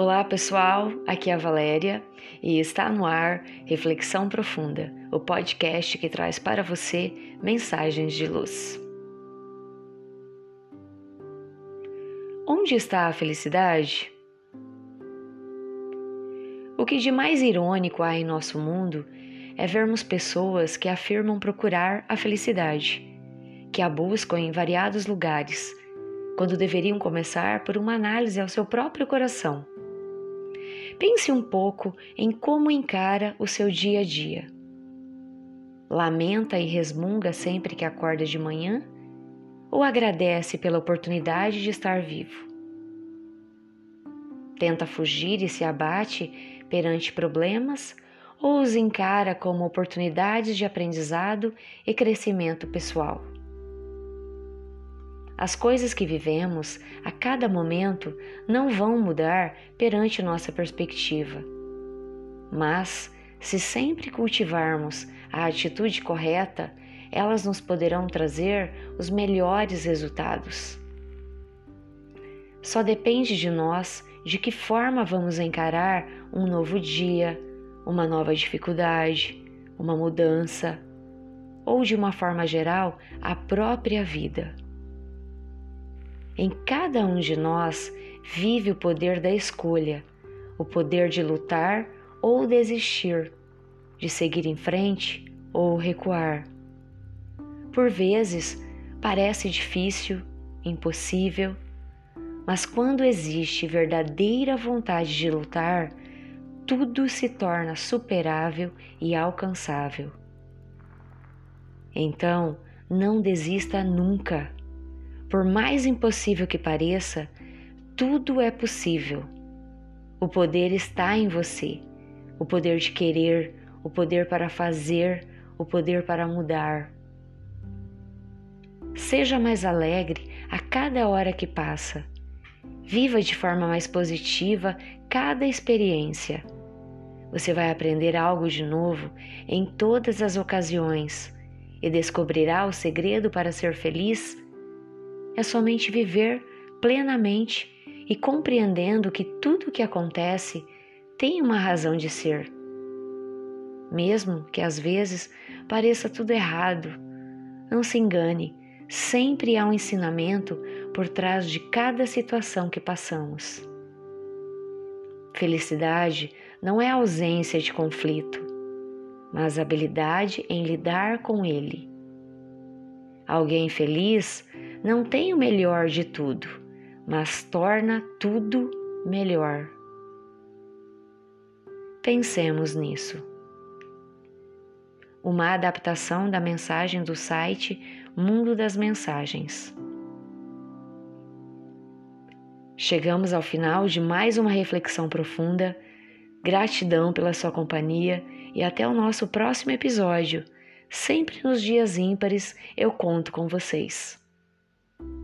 Olá pessoal, aqui é a Valéria e está no ar Reflexão Profunda, o podcast que traz para você mensagens de luz. Onde está a felicidade? O que de mais irônico há em nosso mundo é vermos pessoas que afirmam procurar a felicidade, que a buscam em variados lugares, quando deveriam começar por uma análise ao seu próprio coração Pense um pouco em como encara o seu dia a dia. Lamenta e resmunga sempre que acorda de manhã? Ou agradece pela oportunidade de estar vivo? Tenta fugir e se abate perante problemas ou os encara como oportunidades de aprendizado e crescimento pessoal? As coisas que vivemos a cada momento não vão mudar perante nossa perspectiva. Mas, se sempre cultivarmos a atitude correta, elas nos poderão trazer os melhores resultados. Só depende de nós de que forma vamos encarar um novo dia, uma nova dificuldade, uma mudança ou, de uma forma geral, a própria vida. Em cada um de nós vive o poder da escolha, o poder de lutar ou desistir, de seguir em frente ou recuar. Por vezes parece difícil, impossível, mas quando existe verdadeira vontade de lutar, tudo se torna superável e alcançável. Então, não desista nunca. Por mais impossível que pareça, tudo é possível. O poder está em você. O poder de querer, o poder para fazer, o poder para mudar. Seja mais alegre a cada hora que passa. Viva de forma mais positiva cada experiência. Você vai aprender algo de novo em todas as ocasiões e descobrirá o segredo para ser feliz é somente viver plenamente e compreendendo que tudo o que acontece tem uma razão de ser. Mesmo que às vezes pareça tudo errado, não se engane, sempre há um ensinamento por trás de cada situação que passamos. Felicidade não é ausência de conflito, mas habilidade em lidar com ele. Alguém feliz não tem o melhor de tudo, mas torna tudo melhor. Pensemos nisso. Uma adaptação da mensagem do site Mundo das Mensagens. Chegamos ao final de mais uma reflexão profunda. Gratidão pela sua companhia e até o nosso próximo episódio. Sempre nos dias ímpares eu conto com vocês.